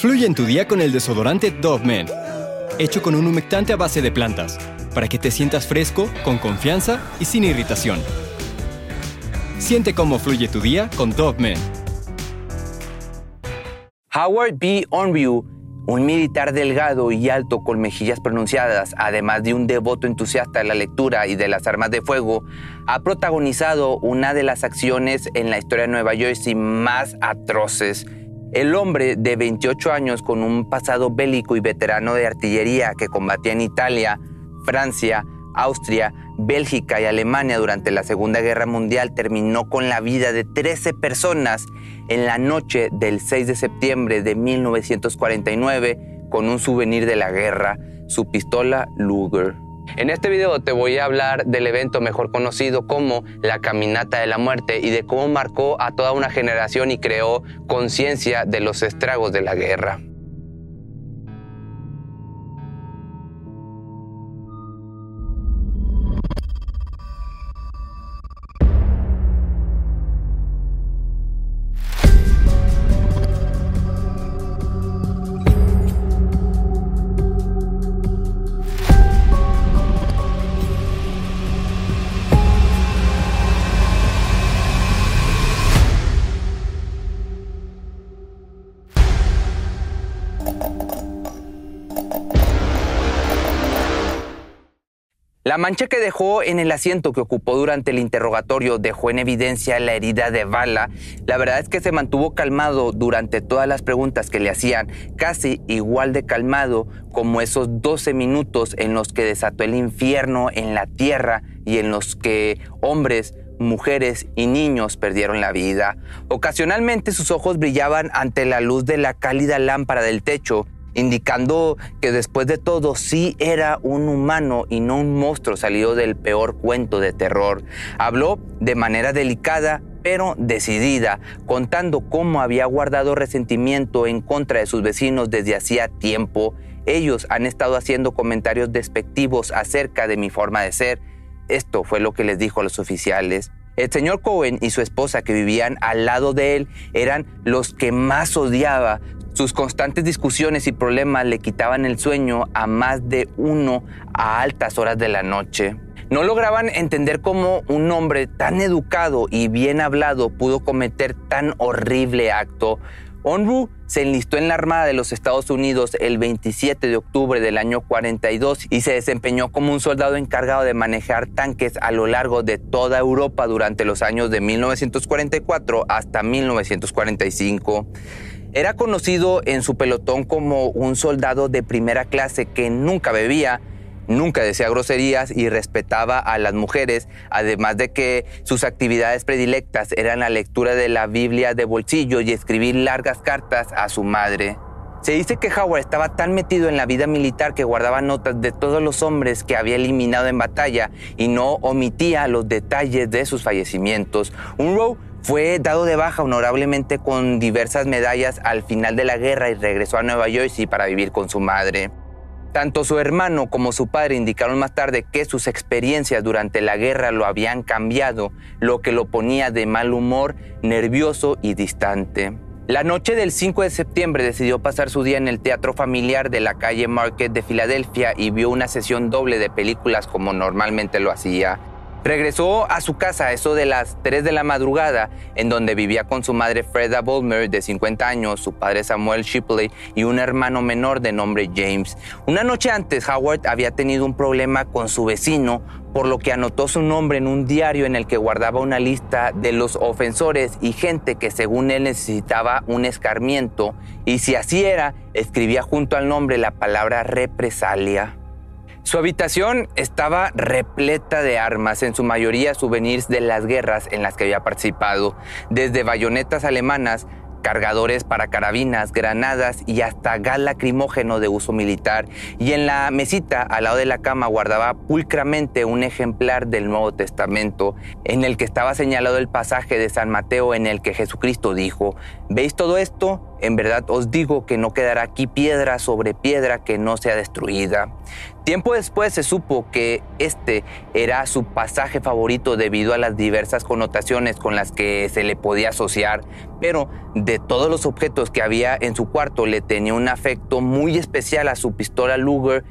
Fluye en tu día con el desodorante Dove Men, hecho con un humectante a base de plantas, para que te sientas fresco, con confianza y sin irritación. Siente cómo fluye tu día con Dove Men. Howard B. Onview, un militar delgado y alto con mejillas pronunciadas, además de un devoto entusiasta de la lectura y de las armas de fuego, ha protagonizado una de las acciones en la historia de Nueva Jersey más atroces el hombre de 28 años con un pasado bélico y veterano de artillería que combatía en Italia, Francia, Austria, Bélgica y Alemania durante la Segunda Guerra Mundial terminó con la vida de 13 personas en la noche del 6 de septiembre de 1949 con un souvenir de la guerra, su pistola Luger. En este video te voy a hablar del evento mejor conocido como la Caminata de la Muerte y de cómo marcó a toda una generación y creó conciencia de los estragos de la guerra. La mancha que dejó en el asiento que ocupó durante el interrogatorio dejó en evidencia la herida de bala. La verdad es que se mantuvo calmado durante todas las preguntas que le hacían, casi igual de calmado como esos 12 minutos en los que desató el infierno en la tierra y en los que hombres, mujeres y niños perdieron la vida. Ocasionalmente sus ojos brillaban ante la luz de la cálida lámpara del techo indicando que después de todo sí era un humano y no un monstruo salido del peor cuento de terror. Habló de manera delicada pero decidida, contando cómo había guardado resentimiento en contra de sus vecinos desde hacía tiempo. Ellos han estado haciendo comentarios despectivos acerca de mi forma de ser. Esto fue lo que les dijo a los oficiales. El señor Cohen y su esposa que vivían al lado de él eran los que más odiaba. Sus constantes discusiones y problemas le quitaban el sueño a más de uno a altas horas de la noche. No lograban entender cómo un hombre tan educado y bien hablado pudo cometer tan horrible acto. Onru se enlistó en la Armada de los Estados Unidos el 27 de octubre del año 42 y se desempeñó como un soldado encargado de manejar tanques a lo largo de toda Europa durante los años de 1944 hasta 1945. Era conocido en su pelotón como un soldado de primera clase que nunca bebía, nunca decía groserías y respetaba a las mujeres, además de que sus actividades predilectas eran la lectura de la Biblia de bolsillo y escribir largas cartas a su madre. Se dice que Howard estaba tan metido en la vida militar que guardaba notas de todos los hombres que había eliminado en batalla y no omitía los detalles de sus fallecimientos. Unruh fue dado de baja honorablemente con diversas medallas al final de la guerra y regresó a Nueva Jersey para vivir con su madre. Tanto su hermano como su padre indicaron más tarde que sus experiencias durante la guerra lo habían cambiado, lo que lo ponía de mal humor, nervioso y distante. La noche del 5 de septiembre decidió pasar su día en el teatro familiar de la calle Market de Filadelfia y vio una sesión doble de películas como normalmente lo hacía. Regresó a su casa eso de las 3 de la madrugada, en donde vivía con su madre Freda Bolmer, de 50 años, su padre Samuel Shipley y un hermano menor de nombre James. Una noche antes, Howard había tenido un problema con su vecino, por lo que anotó su nombre en un diario en el que guardaba una lista de los ofensores y gente que según él necesitaba un escarmiento, y si así era, escribía junto al nombre la palabra represalia. Su habitación estaba repleta de armas, en su mayoría souvenirs de las guerras en las que había participado, desde bayonetas alemanas, cargadores para carabinas, granadas y hasta gas lacrimógeno de uso militar. Y en la mesita al lado de la cama guardaba pulcramente un ejemplar del Nuevo Testamento, en el que estaba señalado el pasaje de San Mateo en el que Jesucristo dijo, ¿Veis todo esto? En verdad os digo que no quedará aquí piedra sobre piedra que no sea destruida. Tiempo después se supo que este era su pasaje favorito debido a las diversas connotaciones con las que se le podía asociar, pero de todos los objetos que había en su cuarto le tenía un afecto muy especial a su pistola Luger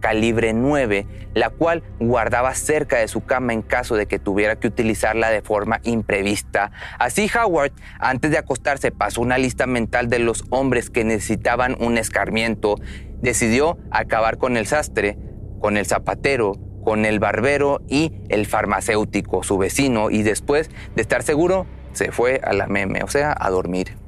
calibre 9, la cual guardaba cerca de su cama en caso de que tuviera que utilizarla de forma imprevista. Así Howard, antes de acostarse, pasó una lista mental de los hombres que necesitaban un escarmiento. Decidió acabar con el sastre, con el zapatero, con el barbero y el farmacéutico, su vecino, y después de estar seguro, se fue a la meme, o sea, a dormir.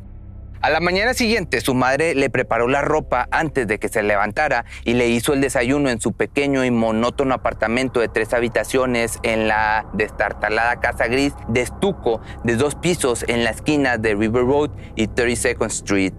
A la mañana siguiente, su madre le preparó la ropa antes de que se levantara y le hizo el desayuno en su pequeño y monótono apartamento de tres habitaciones en la destartalada casa gris de estuco de dos pisos en la esquina de River Road y 32nd Street.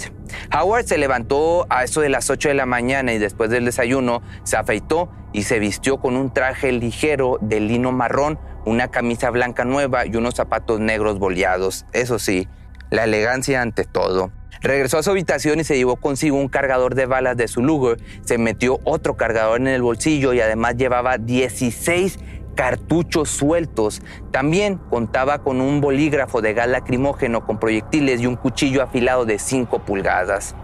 Howard se levantó a eso de las 8 de la mañana y después del desayuno se afeitó y se vistió con un traje ligero de lino marrón, una camisa blanca nueva y unos zapatos negros boleados. Eso sí, la elegancia ante todo. Regresó a su habitación y se llevó consigo un cargador de balas de su Luger, se metió otro cargador en el bolsillo y además llevaba 16 cartuchos sueltos. También contaba con un bolígrafo de gas lacrimógeno con proyectiles y un cuchillo afilado de 5 pulgadas.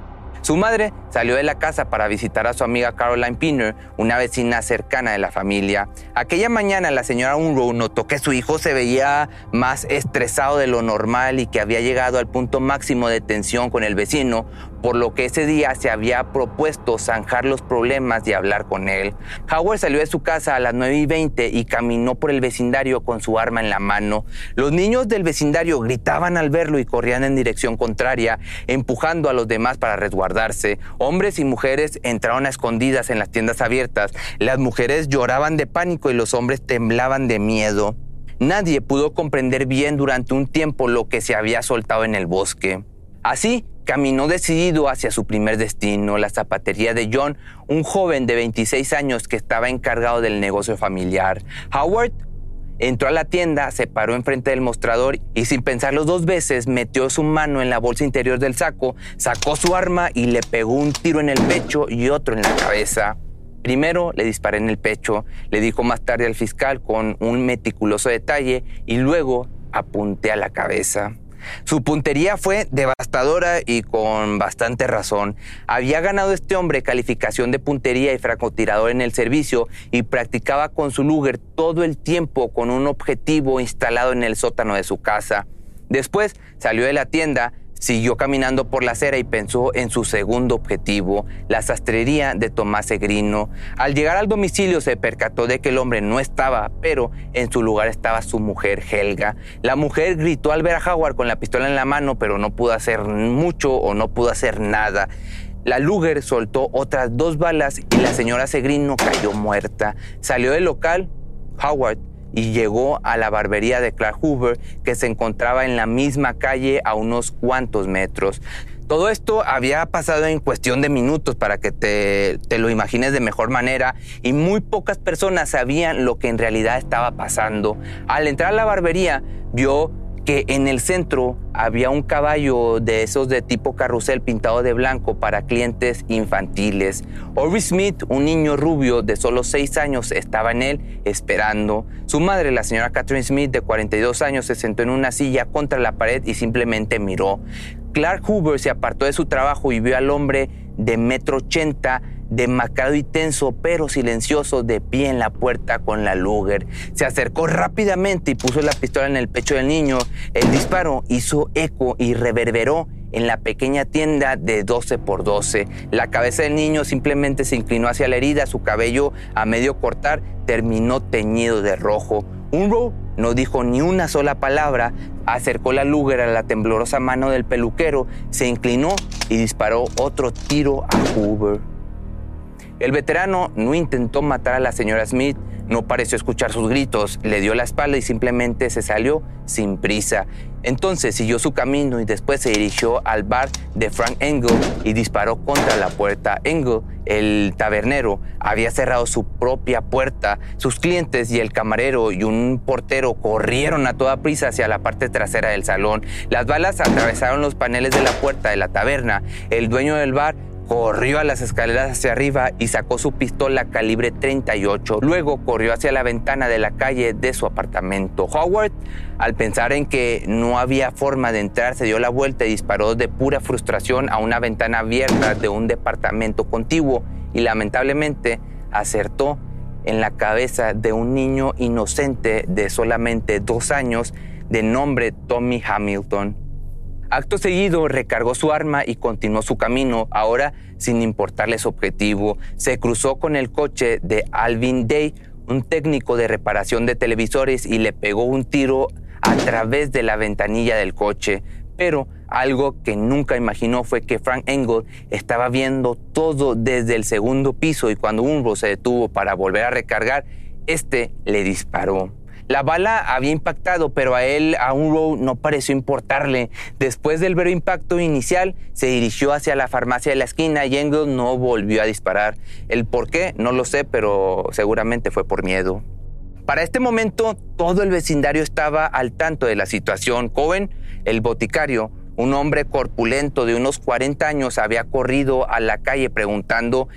Su madre salió de la casa para visitar a su amiga Caroline Pinner, una vecina cercana de la familia. Aquella mañana la señora Unruh notó que su hijo se veía más estresado de lo normal y que había llegado al punto máximo de tensión con el vecino, por lo que ese día se había propuesto zanjar los problemas y hablar con él. Howard salió de su casa a las 9 y 20 y caminó por el vecindario con su arma en la mano. Los niños del vecindario gritaban al verlo y corrían en dirección contraria, empujando a los demás para resguardarse. Hombres y mujeres entraron a escondidas en las tiendas abiertas. Las mujeres lloraban de pánico y los hombres temblaban de miedo. Nadie pudo comprender bien durante un tiempo lo que se había soltado en el bosque. Así, caminó decidido hacia su primer destino, la zapatería de John, un joven de 26 años que estaba encargado del negocio familiar. Howard entró a la tienda, se paró enfrente del mostrador y sin pensarlo dos veces metió su mano en la bolsa interior del saco, sacó su arma y le pegó un tiro en el pecho y otro en la cabeza. Primero le disparé en el pecho, le dijo más tarde al fiscal con un meticuloso detalle y luego apunté a la cabeza. Su puntería fue devastadora y con bastante razón. Había ganado este hombre calificación de puntería y francotirador en el servicio y practicaba con su Luger todo el tiempo con un objetivo instalado en el sótano de su casa. Después salió de la tienda, Siguió caminando por la acera y pensó en su segundo objetivo, la sastrería de Tomás Egrino. Al llegar al domicilio se percató de que el hombre no estaba, pero en su lugar estaba su mujer Helga. La mujer gritó al ver a Howard con la pistola en la mano, pero no pudo hacer mucho o no pudo hacer nada. La Luger soltó otras dos balas y la señora Segrino cayó muerta. Salió del local. Howard y llegó a la barbería de Clark Hoover que se encontraba en la misma calle a unos cuantos metros. Todo esto había pasado en cuestión de minutos para que te, te, lo imagines de mejor manera y muy pocas personas sabían lo que en realidad estaba pasando. Al entrar a la barbería vio que en el centro había un caballo de esos de tipo carrusel pintado de blanco para clientes infantiles. Orby Smith, un niño rubio de solo 6 años, estaba en él esperando. Su madre, la señora Catherine Smith, de 42 años, se sentó en una silla contra la pared y simplemente miró. Clark Hoover se apartó de su trabajo y vio al hombre de metro ochenta demacrado y tenso, pero silencioso, de pie en la puerta con la Luger. Se acercó rápidamente y puso la pistola en el pecho del niño. El disparo hizo eco y reverberó en la pequeña tienda de 12 por 12. La cabeza del niño simplemente se inclinó hacia la herida, su cabello a medio cortar terminó teñido de rojo. Unruh no dijo ni una sola palabra, acercó la Luger a la temblorosa mano del peluquero, se inclinó y disparó otro tiro a Hoover. El veterano no intentó matar a la señora Smith, no pareció escuchar sus gritos, le dio la espalda y simplemente se salió sin prisa. Entonces siguió su camino y después se dirigió al bar de Frank Engel y disparó contra la puerta. Engel, el tabernero, había cerrado su propia puerta. Sus clientes y el camarero y un portero corrieron a toda prisa hacia la parte trasera del salón. Las balas atravesaron los paneles de la puerta de la taberna. El dueño del bar corrió a las escaleras hacia arriba y sacó su pistola calibre 38. Luego corrió hacia la ventana de la calle de su apartamento. Howard, al pensar en que no había forma de entrar, se dio la vuelta y disparó de pura frustración a una ventana abierta de un departamento contiguo y lamentablemente acertó en la cabeza de un niño inocente de solamente dos años de nombre Tommy Hamilton. Acto seguido recargó su arma y continuó su camino, ahora sin importarle su objetivo. Se cruzó con el coche de Alvin Day, un técnico de reparación de televisores, y le pegó un tiro a través de la ventanilla del coche. Pero algo que nunca imaginó fue que Frank Engel estaba viendo todo desde el segundo piso y cuando Unro se detuvo para volver a recargar, este le disparó. La bala había impactado, pero a él, a Unrow, no pareció importarle. Después del vero impacto inicial, se dirigió hacia la farmacia de la esquina y Engel no volvió a disparar. El por qué, no lo sé, pero seguramente fue por miedo. Para este momento, todo el vecindario estaba al tanto de la situación. Cohen, el boticario, un hombre corpulento de unos 40 años, había corrido a la calle preguntando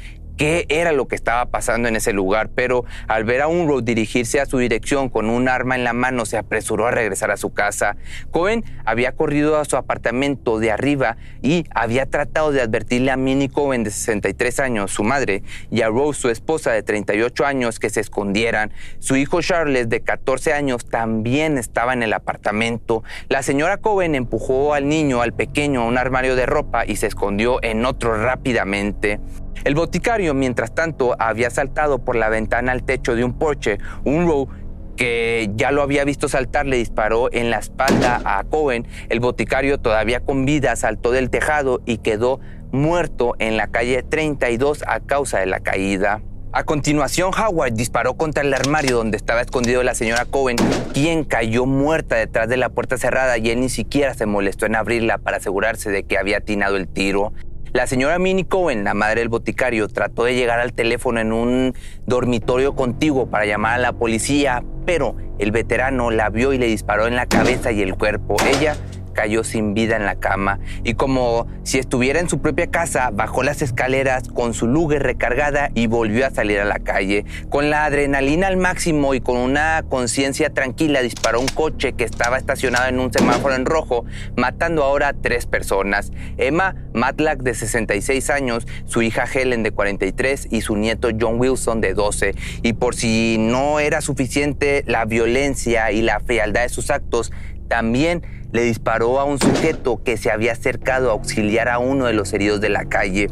qué era lo que estaba pasando en ese lugar, pero al ver a Unruh dirigirse a su dirección con un arma en la mano, se apresuró a regresar a su casa. Cohen había corrido a su apartamento de arriba y había tratado de advertirle a Minnie Cohen de 63 años, su madre, y a Rose, su esposa de 38 años, que se escondieran. Su hijo Charles, de 14 años, también estaba en el apartamento. La señora Cohen empujó al niño, al pequeño, a un armario de ropa y se escondió en otro rápidamente. El boticario, mientras tanto, había saltado por la ventana al techo de un porche. Un row que ya lo había visto saltar le disparó en la espalda a Cohen. El boticario, todavía con vida, saltó del tejado y quedó muerto en la calle 32 a causa de la caída. A continuación, Howard disparó contra el armario donde estaba escondido la señora Cohen, quien cayó muerta detrás de la puerta cerrada y él ni siquiera se molestó en abrirla para asegurarse de que había atinado el tiro. La señora Minnie Cohen, la madre del boticario, trató de llegar al teléfono en un dormitorio contiguo para llamar a la policía, pero el veterano la vio y le disparó en la cabeza y el cuerpo. Ella cayó sin vida en la cama y como si estuviera en su propia casa, bajó las escaleras con su lugue recargada y volvió a salir a la calle. Con la adrenalina al máximo y con una conciencia tranquila, disparó un coche que estaba estacionado en un semáforo en rojo, matando ahora tres personas. Emma Matlack, de 66 años, su hija Helen, de 43, y su nieto John Wilson, de 12. Y por si no era suficiente la violencia y la frialdad de sus actos, también le disparó a un sujeto que se había acercado a auxiliar a uno de los heridos de la calle.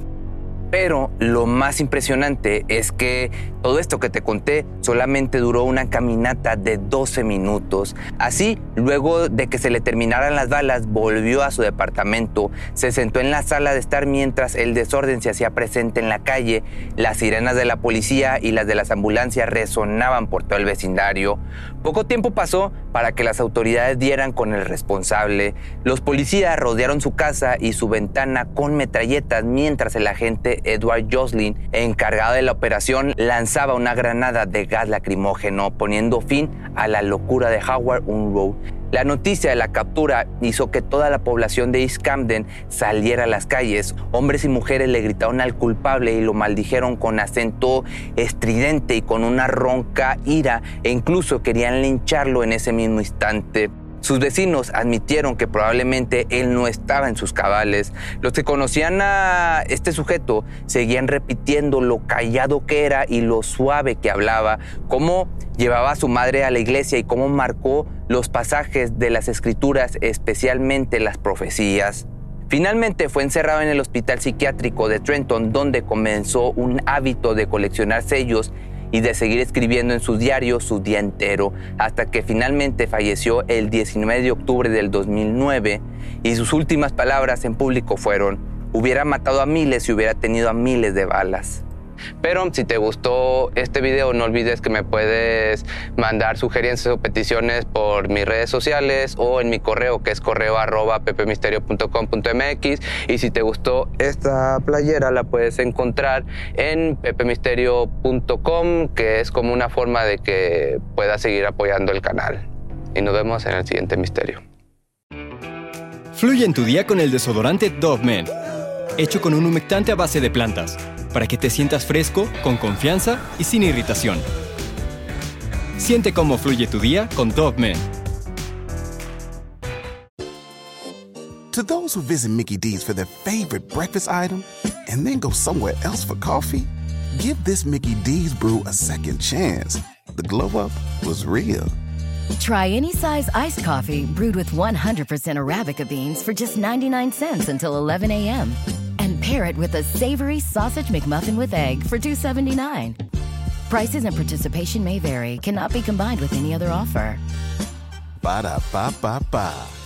Pero lo más impresionante es que todo esto que te conté solamente duró una caminata de 12 minutos. Así, luego de que se le terminaran las balas, volvió a su departamento, se sentó en la sala de estar mientras el desorden se hacía presente en la calle. Las sirenas de la policía y las de las ambulancias resonaban por todo el vecindario. Poco tiempo pasó para que las autoridades dieran con el responsable. Los policías rodearon su casa y su ventana con metralletas mientras el agente Edward Joslin, encargado de la operación, lanzaba una granada de gas lacrimógeno, poniendo fin a la locura de Howard Unruh. La noticia de la captura hizo que toda la población de East Camden saliera a las calles. Hombres y mujeres le gritaron al culpable y lo maldijeron con acento estridente y con una ronca ira e incluso querían lincharlo en ese mismo instante. Sus vecinos admitieron que probablemente él no estaba en sus cabales. Los que conocían a este sujeto seguían repitiendo lo callado que era y lo suave que hablaba, cómo llevaba a su madre a la iglesia y cómo marcó los pasajes de las escrituras, especialmente las profecías. Finalmente fue encerrado en el hospital psiquiátrico de Trenton, donde comenzó un hábito de coleccionar sellos y de seguir escribiendo en su diario su día entero, hasta que finalmente falleció el 19 de octubre del 2009 y sus últimas palabras en público fueron, hubiera matado a miles y hubiera tenido a miles de balas. Pero si te gustó este video, no olvides que me puedes mandar sugerencias o peticiones por mis redes sociales o en mi correo, que es correo arroba pepemisterio.com.mx. Y si te gustó esta playera, la puedes encontrar en pepemisterio.com, que es como una forma de que puedas seguir apoyando el canal. Y nos vemos en el siguiente misterio. Fluye en tu día con el desodorante Dove Men, hecho con un humectante a base de plantas, para que te sientas fresco, con confianza y sin irritación. Siente cómo fluye tu día con Dove Men. To those who visit Mickey D's for their favorite breakfast item and then go somewhere else for coffee, give this Mickey D's brew a second chance. The glow up was real. Try any size iced coffee brewed with 100% Arabica beans for just 99 cents until 11 a.m. Pair it with a savory sausage McMuffin with egg for $2.79. Prices and participation may vary, cannot be combined with any other offer. Ba da ba ba ba.